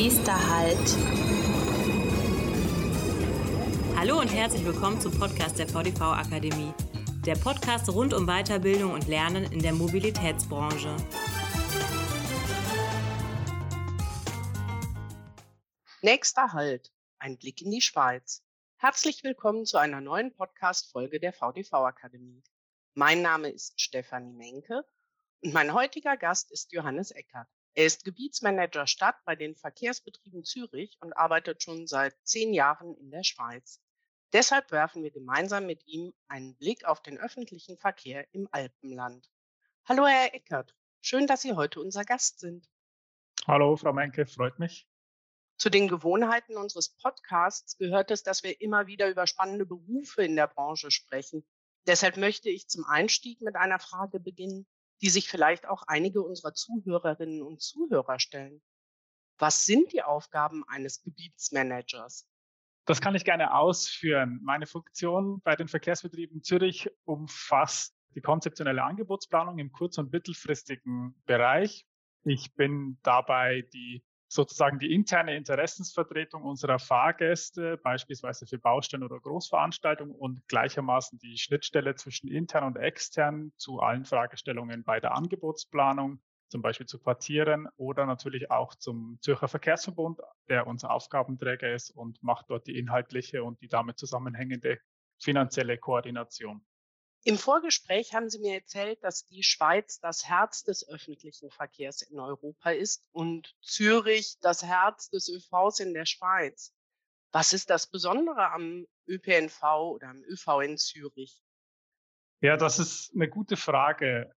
Nächster Halt. Hallo und herzlich willkommen zum Podcast der VDV Akademie. Der Podcast rund um Weiterbildung und Lernen in der Mobilitätsbranche. Nächster Halt. Ein Blick in die Schweiz. Herzlich willkommen zu einer neuen Podcast-Folge der VDV Akademie. Mein Name ist Stefanie Menke und mein heutiger Gast ist Johannes Eckert. Er ist Gebietsmanager Stadt bei den Verkehrsbetrieben Zürich und arbeitet schon seit zehn Jahren in der Schweiz. Deshalb werfen wir gemeinsam mit ihm einen Blick auf den öffentlichen Verkehr im Alpenland. Hallo, Herr Eckert. Schön, dass Sie heute unser Gast sind. Hallo, Frau Menke, freut mich. Zu den Gewohnheiten unseres Podcasts gehört es, dass wir immer wieder über spannende Berufe in der Branche sprechen. Deshalb möchte ich zum Einstieg mit einer Frage beginnen, die sich vielleicht auch einige unserer Zuhörerinnen und Zuhörer stellen. Was sind die Aufgaben eines Gebietsmanagers? Das kann ich gerne ausführen. Meine Funktion bei den Verkehrsbetrieben Zürich umfasst die konzeptionelle Angebotsplanung im kurz- und mittelfristigen Bereich. Ich bin dabei die sozusagen die interne Interessensvertretung unserer Fahrgäste, beispielsweise für Baustellen oder Großveranstaltungen und gleichermaßen die Schnittstelle zwischen intern und extern zu allen Fragestellungen bei der Angebotsplanung, zum Beispiel zu Quartieren oder natürlich auch zum Zürcher Verkehrsverbund, der unser Aufgabenträger ist und macht dort die inhaltliche und die damit zusammenhängende finanzielle Koordination. Im Vorgespräch haben Sie mir erzählt, dass die Schweiz das Herz des öffentlichen Verkehrs in Europa ist und Zürich das Herz des ÖVs in der Schweiz. Was ist das Besondere am ÖPNV oder am ÖV in Zürich? Ja, das ist eine gute Frage.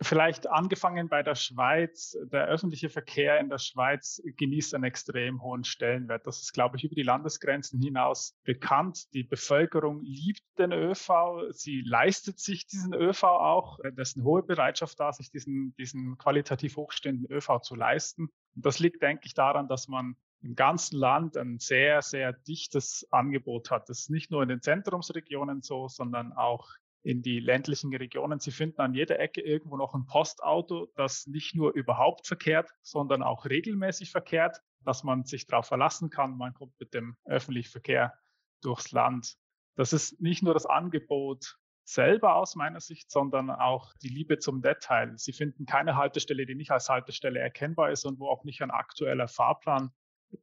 Vielleicht angefangen bei der Schweiz. Der öffentliche Verkehr in der Schweiz genießt einen extrem hohen Stellenwert. Das ist, glaube ich, über die Landesgrenzen hinaus bekannt. Die Bevölkerung liebt den ÖV. Sie leistet sich diesen ÖV auch. Das ist eine hohe Bereitschaft da, sich diesen, diesen qualitativ hochstehenden ÖV zu leisten. Und das liegt, denke ich, daran, dass man im ganzen Land ein sehr, sehr dichtes Angebot hat. Das ist nicht nur in den Zentrumsregionen so, sondern auch in die ländlichen Regionen. Sie finden an jeder Ecke irgendwo noch ein Postauto, das nicht nur überhaupt verkehrt, sondern auch regelmäßig verkehrt, dass man sich darauf verlassen kann. Man kommt mit dem öffentlichen Verkehr durchs Land. Das ist nicht nur das Angebot selber aus meiner Sicht, sondern auch die Liebe zum Detail. Sie finden keine Haltestelle, die nicht als Haltestelle erkennbar ist und wo auch nicht ein aktueller Fahrplan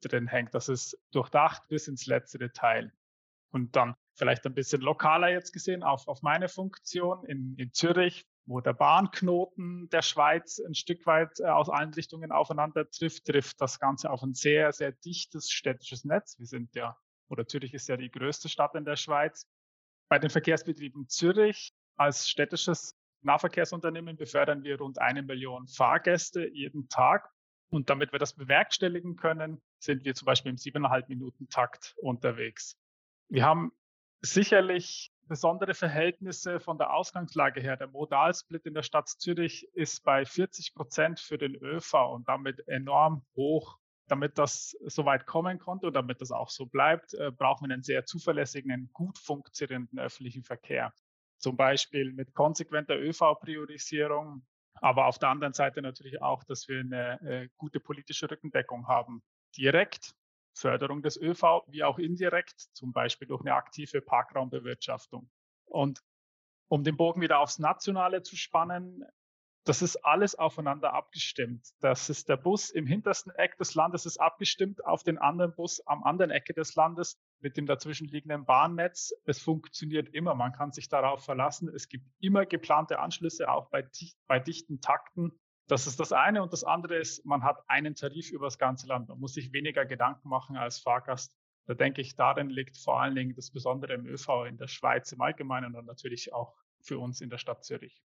drin hängt. Das ist durchdacht bis ins letzte Detail. Und dann vielleicht ein bisschen lokaler jetzt gesehen auf, auf meine Funktion in, in Zürich, wo der Bahnknoten der Schweiz ein Stück weit äh, aus allen Richtungen aufeinander trifft, trifft das Ganze auf ein sehr, sehr dichtes städtisches Netz. Wir sind ja, oder Zürich ist ja die größte Stadt in der Schweiz. Bei den Verkehrsbetrieben Zürich als städtisches Nahverkehrsunternehmen befördern wir rund eine Million Fahrgäste jeden Tag. Und damit wir das bewerkstelligen können, sind wir zum Beispiel im siebeneinhalb Minuten Takt unterwegs. Wir haben sicherlich besondere Verhältnisse von der Ausgangslage her. Der Modalsplit in der Stadt Zürich ist bei 40 Prozent für den ÖV und damit enorm hoch. Damit das so weit kommen konnte und damit das auch so bleibt, äh, brauchen wir einen sehr zuverlässigen, einen gut funktionierenden öffentlichen Verkehr. Zum Beispiel mit konsequenter ÖV-Priorisierung, aber auf der anderen Seite natürlich auch, dass wir eine äh, gute politische Rückendeckung haben. Direkt Förderung des ÖV wie auch indirekt, zum Beispiel durch eine aktive Parkraumbewirtschaftung. Und um den Bogen wieder aufs Nationale zu spannen, das ist alles aufeinander abgestimmt. Das ist der Bus im hintersten Eck des Landes ist abgestimmt auf den anderen Bus am anderen Ecke des Landes mit dem dazwischenliegenden Bahnnetz. Es funktioniert immer. Man kann sich darauf verlassen. Es gibt immer geplante Anschlüsse, auch bei, bei dichten Takten. Das ist das eine. Und das andere ist, man hat einen Tarif über das ganze Land. Man muss sich weniger Gedanken machen als Fahrgast. Da denke ich, darin liegt vor allen Dingen das Besondere im ÖV in der Schweiz im Allgemeinen und natürlich auch für uns in der Stadt Zürich.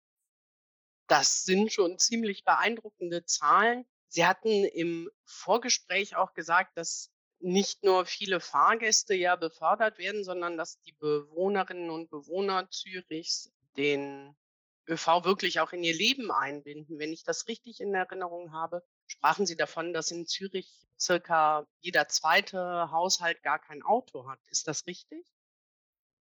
Das sind schon ziemlich beeindruckende Zahlen. Sie hatten im Vorgespräch auch gesagt, dass nicht nur viele Fahrgäste ja befördert werden, sondern dass die Bewohnerinnen und Bewohner Zürichs den ÖV wirklich auch in ihr Leben einbinden. Wenn ich das richtig in Erinnerung habe, sprachen Sie davon, dass in Zürich circa jeder zweite Haushalt gar kein Auto hat. Ist das richtig?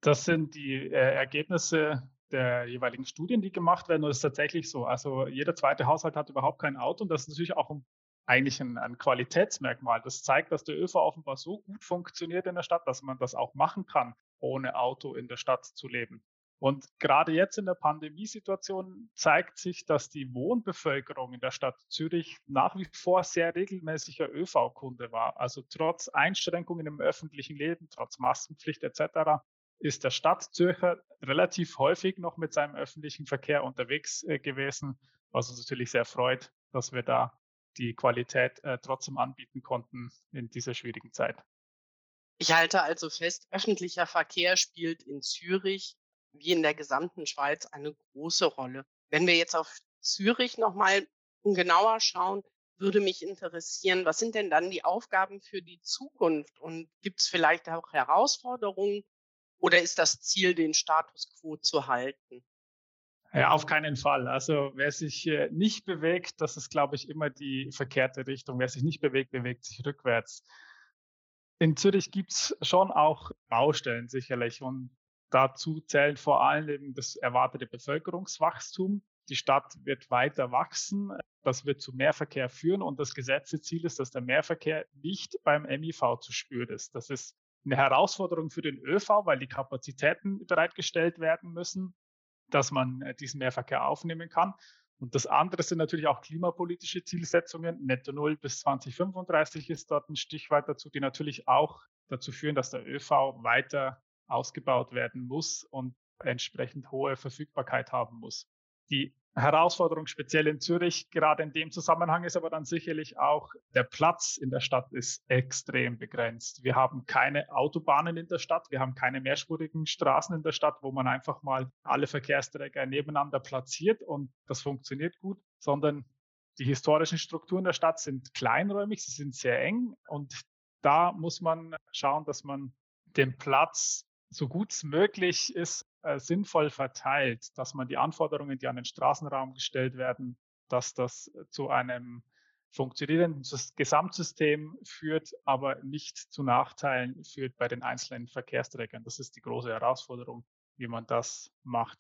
Das sind die äh, Ergebnisse der jeweiligen Studien, die gemacht werden. Und es ist tatsächlich so. Also jeder zweite Haushalt hat überhaupt kein Auto. Und das ist natürlich auch ein eigentlich ein, ein, Qualitätsmerkmal. Das zeigt, dass der ÖV offenbar so gut funktioniert in der Stadt, dass man das auch machen kann, ohne Auto in der Stadt zu leben. Und gerade jetzt in der Pandemiesituation zeigt sich, dass die Wohnbevölkerung in der Stadt Zürich nach wie vor sehr regelmäßiger ÖV-Kunde war. Also trotz Einschränkungen im öffentlichen Leben, trotz Maskenpflicht etc. ist der Stadtzürcher relativ häufig noch mit seinem öffentlichen Verkehr unterwegs äh, gewesen, was uns natürlich sehr freut, dass wir da die Qualität äh, trotzdem anbieten konnten in dieser schwierigen Zeit. Ich halte also fest, öffentlicher Verkehr spielt in Zürich wie in der gesamten Schweiz eine große Rolle. Wenn wir jetzt auf Zürich nochmal genauer schauen, würde mich interessieren, was sind denn dann die Aufgaben für die Zukunft und gibt es vielleicht auch Herausforderungen oder ist das Ziel, den Status quo zu halten? Ja, auf keinen Fall. Also wer sich äh, nicht bewegt, das ist, glaube ich, immer die verkehrte Richtung. Wer sich nicht bewegt, bewegt sich rückwärts. In Zürich gibt es schon auch Baustellen sicherlich und Dazu zählen vor allem eben das erwartete Bevölkerungswachstum. Die Stadt wird weiter wachsen. Das wird zu Mehrverkehr führen. Und das Gesetzeziel ist, dass der Mehrverkehr nicht beim MIV zu spüren ist. Das ist eine Herausforderung für den ÖV, weil die Kapazitäten bereitgestellt werden müssen, dass man äh, diesen Mehrverkehr aufnehmen kann. Und das andere sind natürlich auch klimapolitische Zielsetzungen. Netto Null bis 2035 ist dort ein Stichwort dazu, die natürlich auch dazu führen, dass der ÖV weiter ausgebaut werden muss und entsprechend hohe Verfügbarkeit haben muss. Die Herausforderung speziell in Zürich, gerade in dem Zusammenhang, ist aber dann sicherlich auch, der Platz in der Stadt ist extrem begrenzt. Wir haben keine Autobahnen in der Stadt, wir haben keine mehrspurigen Straßen in der Stadt, wo man einfach mal alle Verkehrsträger nebeneinander platziert und das funktioniert gut, sondern die historischen Strukturen der Stadt sind kleinräumig, sie sind sehr eng und da muss man schauen, dass man den Platz so gut es möglich ist, äh, sinnvoll verteilt, dass man die Anforderungen, die an den Straßenraum gestellt werden, dass das äh, zu einem funktionierenden Gesamtsystem führt, aber nicht zu Nachteilen führt bei den einzelnen Verkehrsträgern. Das ist die große Herausforderung, wie man das macht.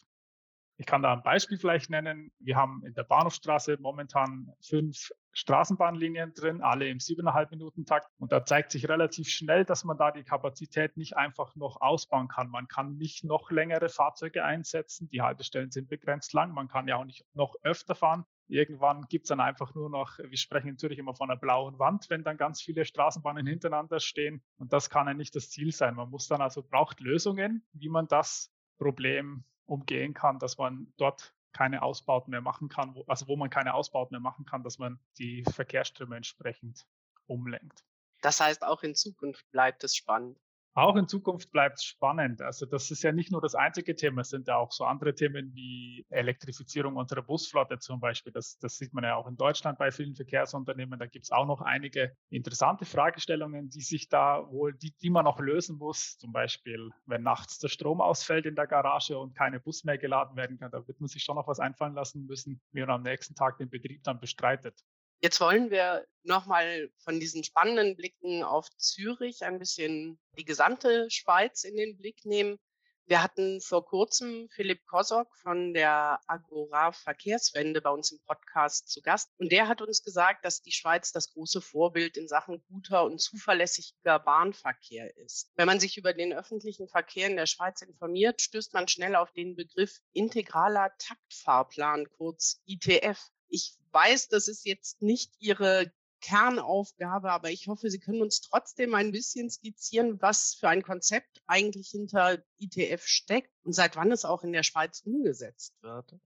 Ich kann da ein Beispiel vielleicht nennen. Wir haben in der Bahnhofstraße momentan fünf Straßenbahnlinien drin, alle im siebeneinhalb Minuten Takt. Und da zeigt sich relativ schnell, dass man da die Kapazität nicht einfach noch ausbauen kann. Man kann nicht noch längere Fahrzeuge einsetzen. Die Haltestellen sind begrenzt lang. Man kann ja auch nicht noch öfter fahren. Irgendwann gibt es dann einfach nur noch, wir sprechen in Zürich immer von einer blauen Wand, wenn dann ganz viele Straßenbahnen hintereinander stehen. Und das kann ja nicht das Ziel sein. Man muss dann also, braucht Lösungen, wie man das Problem umgehen kann, dass man dort keine Ausbauten mehr machen kann, wo, also wo man keine Ausbauten mehr machen kann, dass man die Verkehrsströme entsprechend umlenkt. Das heißt, auch in Zukunft bleibt es spannend. Auch in Zukunft bleibt es spannend. Also das ist ja nicht nur das einzige Thema, es sind ja auch so andere Themen wie Elektrifizierung unserer Busflotte zum Beispiel. Das, das sieht man ja auch in Deutschland bei vielen Verkehrsunternehmen. Da gibt es auch noch einige interessante Fragestellungen, die sich da wohl, die, die man noch lösen muss. Zum Beispiel, wenn nachts der Strom ausfällt in der Garage und keine Bus mehr geladen werden kann, da wird man sich schon noch was einfallen lassen müssen, wie man am nächsten Tag den Betrieb dann bestreitet. Jetzt wollen wir nochmal von diesen spannenden Blicken auf Zürich ein bisschen die gesamte Schweiz in den Blick nehmen. Wir hatten vor kurzem Philipp Kosok von der Agora Verkehrswende bei uns im Podcast zu Gast. Und der hat uns gesagt, dass die Schweiz das große Vorbild in Sachen guter und zuverlässiger Bahnverkehr ist. Wenn man sich über den öffentlichen Verkehr in der Schweiz informiert, stößt man schnell auf den Begriff integraler Taktfahrplan, kurz ITF. Ich weiß, das ist jetzt nicht Ihre Kernaufgabe, aber ich hoffe, Sie können uns trotzdem ein bisschen skizzieren, was für ein Konzept eigentlich hinter ITF steckt und seit wann es auch in der Schweiz umgesetzt wird.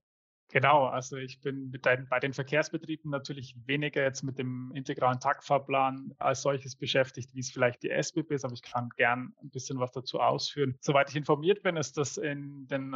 Genau, also ich bin den, bei den Verkehrsbetrieben natürlich weniger jetzt mit dem integralen Taktfahrplan als solches beschäftigt, wie es vielleicht die SBB ist, aber ich kann gern ein bisschen was dazu ausführen. Soweit ich informiert bin, ist das in den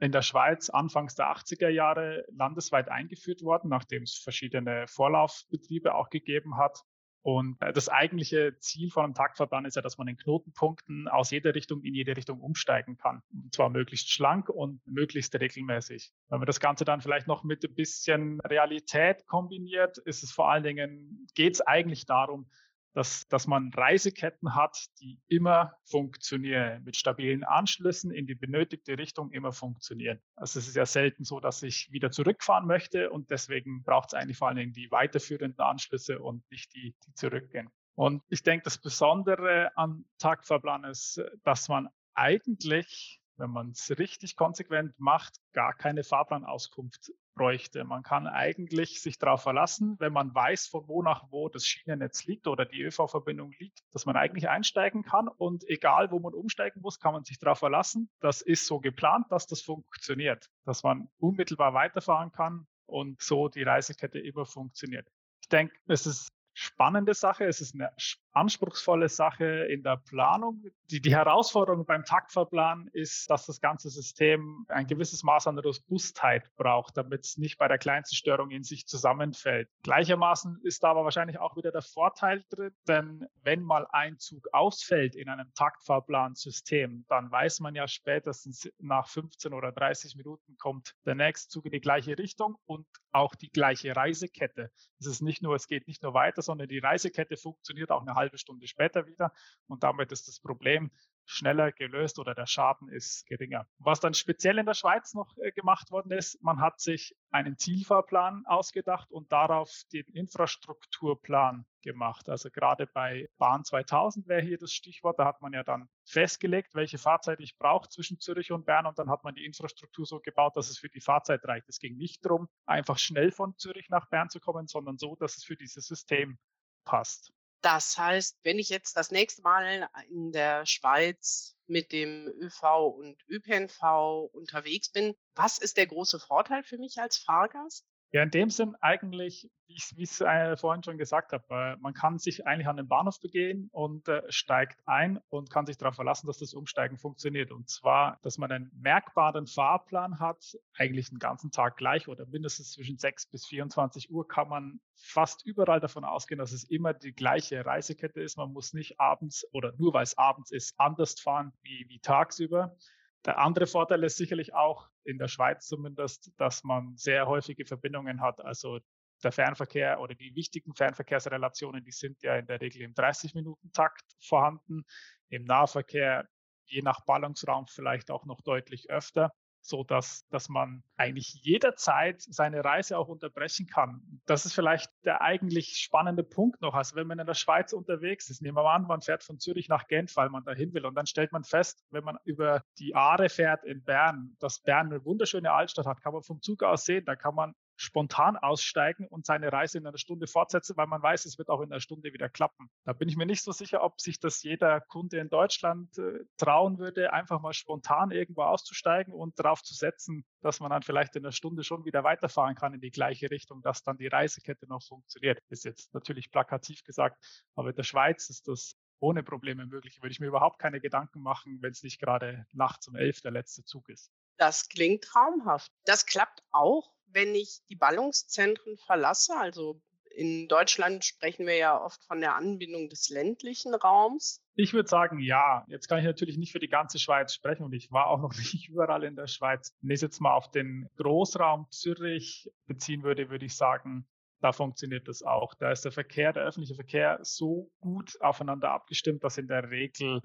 in der Schweiz anfangs der 80er Jahre landesweit eingeführt worden, nachdem es verschiedene Vorlaufbetriebe auch gegeben hat. Und äh, das eigentliche Ziel von einem Taktverband ist ja, dass man in Knotenpunkten aus jeder Richtung in jede Richtung umsteigen kann. Und zwar möglichst schlank und möglichst regelmäßig. Wenn man das Ganze dann vielleicht noch mit ein bisschen Realität kombiniert, ist es vor allen Dingen, geht es eigentlich darum, dass, dass man Reiseketten hat, die immer funktionieren, mit stabilen Anschlüssen in die benötigte Richtung immer funktionieren. Also es ist ja selten so, dass ich wieder zurückfahren möchte und deswegen braucht es eigentlich vor allen Dingen die weiterführenden Anschlüsse und nicht die, die zurückgehen. Und ich denke, das Besondere an Taktfahrplan ist, dass man eigentlich wenn man es richtig konsequent macht, gar keine Fahrplanauskunft bräuchte. Man kann eigentlich sich darauf verlassen, wenn man weiß, von wo nach wo das Schienennetz liegt oder die ÖV-Verbindung liegt, dass man eigentlich einsteigen kann und egal, wo man umsteigen muss, kann man sich darauf verlassen. Das ist so geplant, dass das funktioniert, dass man unmittelbar weiterfahren kann und so die Reisekette immer funktioniert. Ich denke, es ist spannende Sache, es ist eine anspruchsvolle Sache in der Planung. Die, die Herausforderung beim Taktverplan ist, dass das ganze System ein gewisses Maß an Robustheit braucht, damit es nicht bei der kleinsten Störung in sich zusammenfällt. Gleichermaßen ist da aber wahrscheinlich auch wieder der Vorteil drin, denn wenn mal ein Zug ausfällt in einem Taktfahrplansystem, dann weiß man ja spätestens nach 15 oder 30 Minuten kommt der nächste Zug in die gleiche Richtung und auch die gleiche Reisekette. Es ist nicht nur, es geht nicht nur weiter, sondern die Reisekette funktioniert auch eine halbe Stunde später wieder und damit ist das Problem schneller gelöst oder der Schaden ist geringer. Was dann speziell in der Schweiz noch äh, gemacht worden ist, man hat sich einen Zielfahrplan ausgedacht und darauf den Infrastrukturplan gemacht. Also gerade bei Bahn 2000 wäre hier das Stichwort. Da hat man ja dann festgelegt, welche Fahrzeit ich brauche zwischen Zürich und Bern und dann hat man die Infrastruktur so gebaut, dass es für die Fahrzeit reicht. Es ging nicht darum, einfach schnell von Zürich nach Bern zu kommen, sondern so, dass es für dieses System passt. Das heißt, wenn ich jetzt das nächste Mal in der Schweiz mit dem ÖV und ÖPNV unterwegs bin, was ist der große Vorteil für mich als Fahrgast? Ja, in dem Sinn eigentlich, wie ich es äh, vorhin schon gesagt habe, äh, man kann sich eigentlich an den Bahnhof begehen und äh, steigt ein und kann sich darauf verlassen, dass das Umsteigen funktioniert. Und zwar, dass man einen merkbaren Fahrplan hat, eigentlich den ganzen Tag gleich oder mindestens zwischen 6 bis 24 Uhr kann man fast überall davon ausgehen, dass es immer die gleiche Reisekette ist. Man muss nicht abends oder nur weil es abends ist, anders fahren wie, wie tagsüber. Der andere Vorteil ist sicherlich auch in der Schweiz zumindest, dass man sehr häufige Verbindungen hat. Also der Fernverkehr oder die wichtigen Fernverkehrsrelationen, die sind ja in der Regel im 30-Minuten-Takt vorhanden. Im Nahverkehr je nach Ballungsraum vielleicht auch noch deutlich öfter so dass, dass man eigentlich jederzeit seine Reise auch unterbrechen kann. Das ist vielleicht der eigentlich spannende Punkt noch. Also wenn man in der Schweiz unterwegs ist, nehmen wir mal an, man fährt von Zürich nach Genf, weil man dahin will und dann stellt man fest, wenn man über die Aare fährt in Bern, dass Bern eine wunderschöne Altstadt hat, kann man vom Zug aus sehen, da kann man spontan aussteigen und seine Reise in einer Stunde fortsetzen, weil man weiß, es wird auch in einer Stunde wieder klappen. Da bin ich mir nicht so sicher, ob sich das jeder Kunde in Deutschland äh, trauen würde, einfach mal spontan irgendwo auszusteigen und darauf zu setzen, dass man dann vielleicht in einer Stunde schon wieder weiterfahren kann in die gleiche Richtung, dass dann die Reisekette noch funktioniert. Ist jetzt natürlich plakativ gesagt, aber in der Schweiz ist das ohne Probleme möglich. Würde ich mir überhaupt keine Gedanken machen, wenn es nicht gerade nachts um elf der letzte Zug ist. Das klingt traumhaft. Das klappt auch, wenn ich die Ballungszentren verlasse. Also in Deutschland sprechen wir ja oft von der Anbindung des ländlichen Raums. Ich würde sagen, ja. Jetzt kann ich natürlich nicht für die ganze Schweiz sprechen und ich war auch noch nicht überall in der Schweiz. Wenn ich jetzt mal auf den Großraum Zürich beziehen würde, würde ich sagen, da funktioniert das auch. Da ist der Verkehr, der öffentliche Verkehr so gut aufeinander abgestimmt, dass in der Regel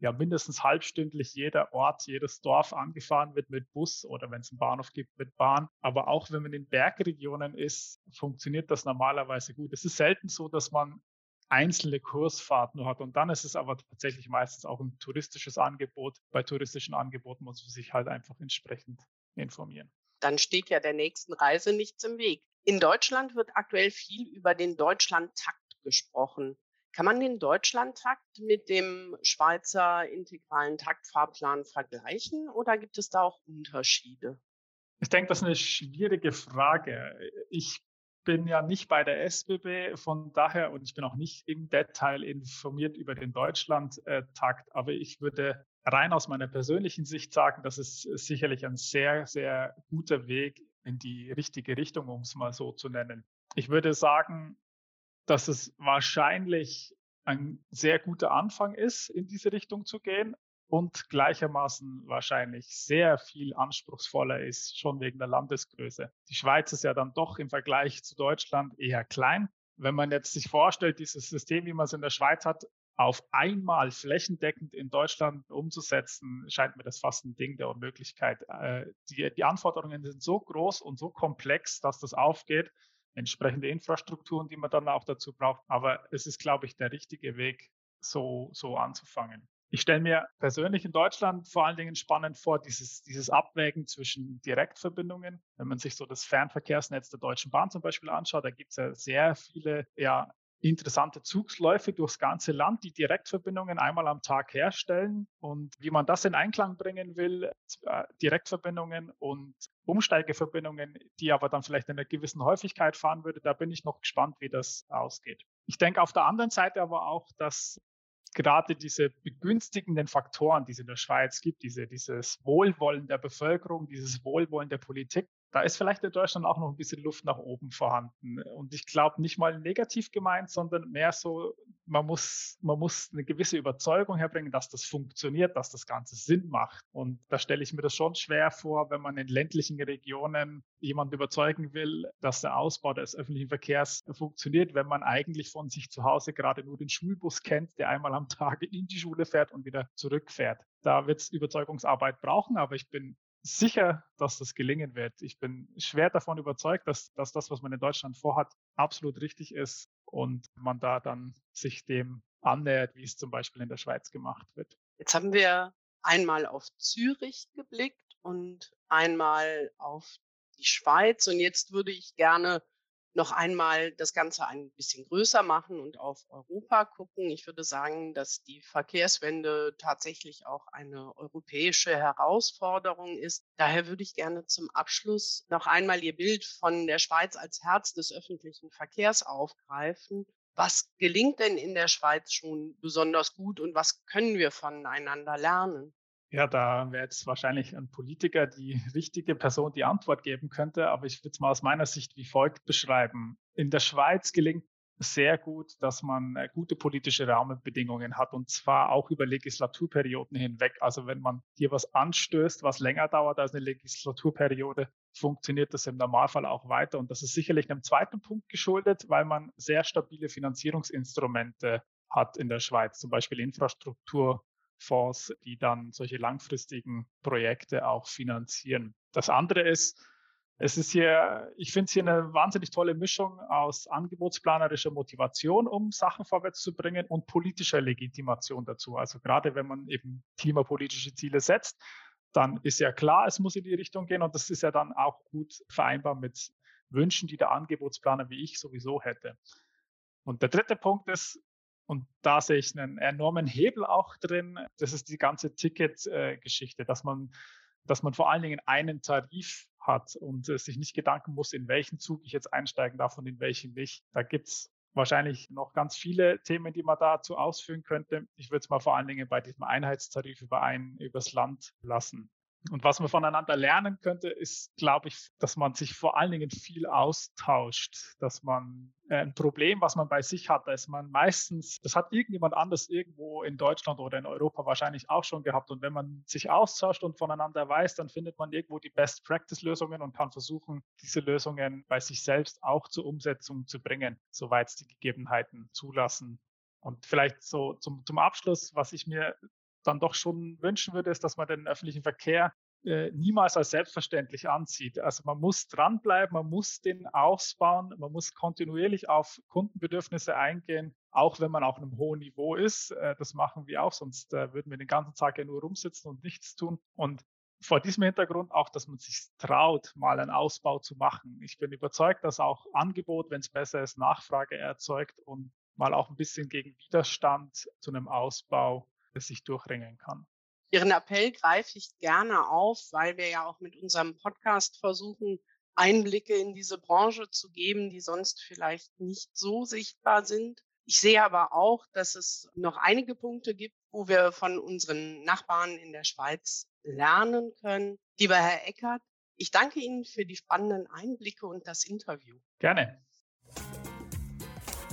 ja mindestens halbstündlich jeder Ort, jedes Dorf angefahren wird mit Bus oder wenn es einen Bahnhof gibt mit Bahn. Aber auch wenn man in Bergregionen ist, funktioniert das normalerweise gut. Es ist selten so, dass man einzelne Kursfahrten nur hat. Und dann ist es aber tatsächlich meistens auch ein touristisches Angebot. Bei touristischen Angeboten muss man sich halt einfach entsprechend informieren. Dann steht ja der nächsten Reise nichts im Weg. In Deutschland wird aktuell viel über den Deutschland-Takt gesprochen. Kann man den Deutschlandtakt mit dem Schweizer integralen Taktfahrplan vergleichen oder gibt es da auch Unterschiede? Ich denke, das ist eine schwierige Frage. Ich bin ja nicht bei der SBB, von daher, und ich bin auch nicht im Detail informiert über den Deutschlandtakt, aber ich würde rein aus meiner persönlichen Sicht sagen, das ist sicherlich ein sehr, sehr guter Weg in die richtige Richtung, um es mal so zu nennen. Ich würde sagen, dass es wahrscheinlich ein sehr guter Anfang ist, in diese Richtung zu gehen und gleichermaßen wahrscheinlich sehr viel anspruchsvoller ist, schon wegen der Landesgröße. Die Schweiz ist ja dann doch im Vergleich zu Deutschland eher klein. wenn man jetzt sich vorstellt, dieses System, wie man es in der Schweiz hat, auf einmal flächendeckend in Deutschland umzusetzen, scheint mir das fast ein Ding der Unmöglichkeit. Äh, die, die Anforderungen sind so groß und so komplex, dass das aufgeht. Entsprechende Infrastrukturen, die man dann auch dazu braucht. Aber es ist, glaube ich, der richtige Weg, so, so anzufangen. Ich stelle mir persönlich in Deutschland vor allen Dingen spannend vor, dieses, dieses Abwägen zwischen Direktverbindungen. Wenn man sich so das Fernverkehrsnetz der Deutschen Bahn zum Beispiel anschaut, da gibt es ja sehr viele ja, interessante Zugsläufe durchs ganze Land, die Direktverbindungen einmal am Tag herstellen. Und wie man das in Einklang bringen will, äh, Direktverbindungen und Umsteigeverbindungen, die aber dann vielleicht in einer gewissen Häufigkeit fahren würde, da bin ich noch gespannt, wie das ausgeht. Ich denke auf der anderen Seite aber auch, dass gerade diese begünstigenden Faktoren, die es in der Schweiz gibt, diese, dieses Wohlwollen der Bevölkerung, dieses Wohlwollen der Politik, da ist vielleicht in Deutschland auch noch ein bisschen Luft nach oben vorhanden. Und ich glaube nicht mal negativ gemeint, sondern mehr so, man muss, man muss eine gewisse Überzeugung herbringen, dass das funktioniert, dass das Ganze Sinn macht. Und da stelle ich mir das schon schwer vor, wenn man in ländlichen Regionen jemanden überzeugen will, dass der Ausbau des öffentlichen Verkehrs funktioniert, wenn man eigentlich von sich zu Hause gerade nur den Schulbus kennt, der einmal am Tag in die Schule fährt und wieder zurückfährt. Da wird es Überzeugungsarbeit brauchen, aber ich bin sicher, dass das gelingen wird. Ich bin schwer davon überzeugt, dass, dass das, was man in Deutschland vorhat, absolut richtig ist und man da dann sich dem annähert, wie es zum Beispiel in der Schweiz gemacht wird. Jetzt haben wir einmal auf Zürich geblickt und einmal auf die Schweiz. Und jetzt würde ich gerne noch einmal das Ganze ein bisschen größer machen und auf Europa gucken. Ich würde sagen, dass die Verkehrswende tatsächlich auch eine europäische Herausforderung ist. Daher würde ich gerne zum Abschluss noch einmal Ihr Bild von der Schweiz als Herz des öffentlichen Verkehrs aufgreifen. Was gelingt denn in der Schweiz schon besonders gut und was können wir voneinander lernen? Ja, da wäre jetzt wahrscheinlich ein Politiker die richtige Person, die Antwort geben könnte, aber ich würde es mal aus meiner Sicht wie folgt beschreiben. In der Schweiz gelingt sehr gut, dass man äh, gute politische Rahmenbedingungen hat und zwar auch über Legislaturperioden hinweg. Also wenn man hier was anstößt, was länger dauert als eine Legislaturperiode, funktioniert das im Normalfall auch weiter. Und das ist sicherlich einem zweiten Punkt geschuldet, weil man sehr stabile Finanzierungsinstrumente hat in der Schweiz, zum Beispiel Infrastruktur Fonds, die dann solche langfristigen Projekte auch finanzieren. Das andere ist, es ist hier, ich finde es hier eine wahnsinnig tolle Mischung aus angebotsplanerischer Motivation, um Sachen vorwärts zu bringen und politischer Legitimation dazu. Also gerade wenn man eben klimapolitische Ziele setzt, dann ist ja klar, es muss in die Richtung gehen und das ist ja dann auch gut vereinbar mit Wünschen, die der Angebotsplaner wie ich sowieso hätte. Und der dritte Punkt ist, und da sehe ich einen enormen Hebel auch drin. Das ist die ganze Ticket-Geschichte, dass man, dass man vor allen Dingen einen Tarif hat und äh, sich nicht Gedanken muss, in welchen Zug ich jetzt einsteigen darf und in welchen nicht. Da gibt's wahrscheinlich noch ganz viele Themen, die man dazu ausführen könnte. Ich würde es mal vor allen Dingen bei diesem Einheitstarif über ein, übers Land lassen. Und was man voneinander lernen könnte, ist, glaube ich, dass man sich vor allen Dingen viel austauscht, dass man äh, ein Problem, was man bei sich hat, da ist man meistens, das hat irgendjemand anders irgendwo in Deutschland oder in Europa wahrscheinlich auch schon gehabt. Und wenn man sich austauscht und voneinander weiß, dann findet man irgendwo die Best-Practice-Lösungen und kann versuchen, diese Lösungen bei sich selbst auch zur Umsetzung zu bringen, soweit es die Gegebenheiten zulassen. Und vielleicht so zum, zum Abschluss, was ich mir dann doch schon wünschen würde, ist, dass man den öffentlichen Verkehr äh, niemals als selbstverständlich ansieht. Also man muss dranbleiben, man muss den ausbauen, man muss kontinuierlich auf Kundenbedürfnisse eingehen, auch wenn man auf einem hohen Niveau ist. Äh, das machen wir auch, sonst äh, würden wir den ganzen Tag ja nur rumsitzen und nichts tun. Und vor diesem Hintergrund auch, dass man sich traut, mal einen Ausbau zu machen. Ich bin überzeugt, dass auch Angebot, wenn es besser ist, Nachfrage erzeugt und mal auch ein bisschen gegen Widerstand zu einem Ausbau sich durchringen kann. Ihren Appell greife ich gerne auf, weil wir ja auch mit unserem Podcast versuchen, Einblicke in diese Branche zu geben, die sonst vielleicht nicht so sichtbar sind. Ich sehe aber auch, dass es noch einige Punkte gibt, wo wir von unseren Nachbarn in der Schweiz lernen können. Lieber Herr Eckert, ich danke Ihnen für die spannenden Einblicke und das Interview. Gerne.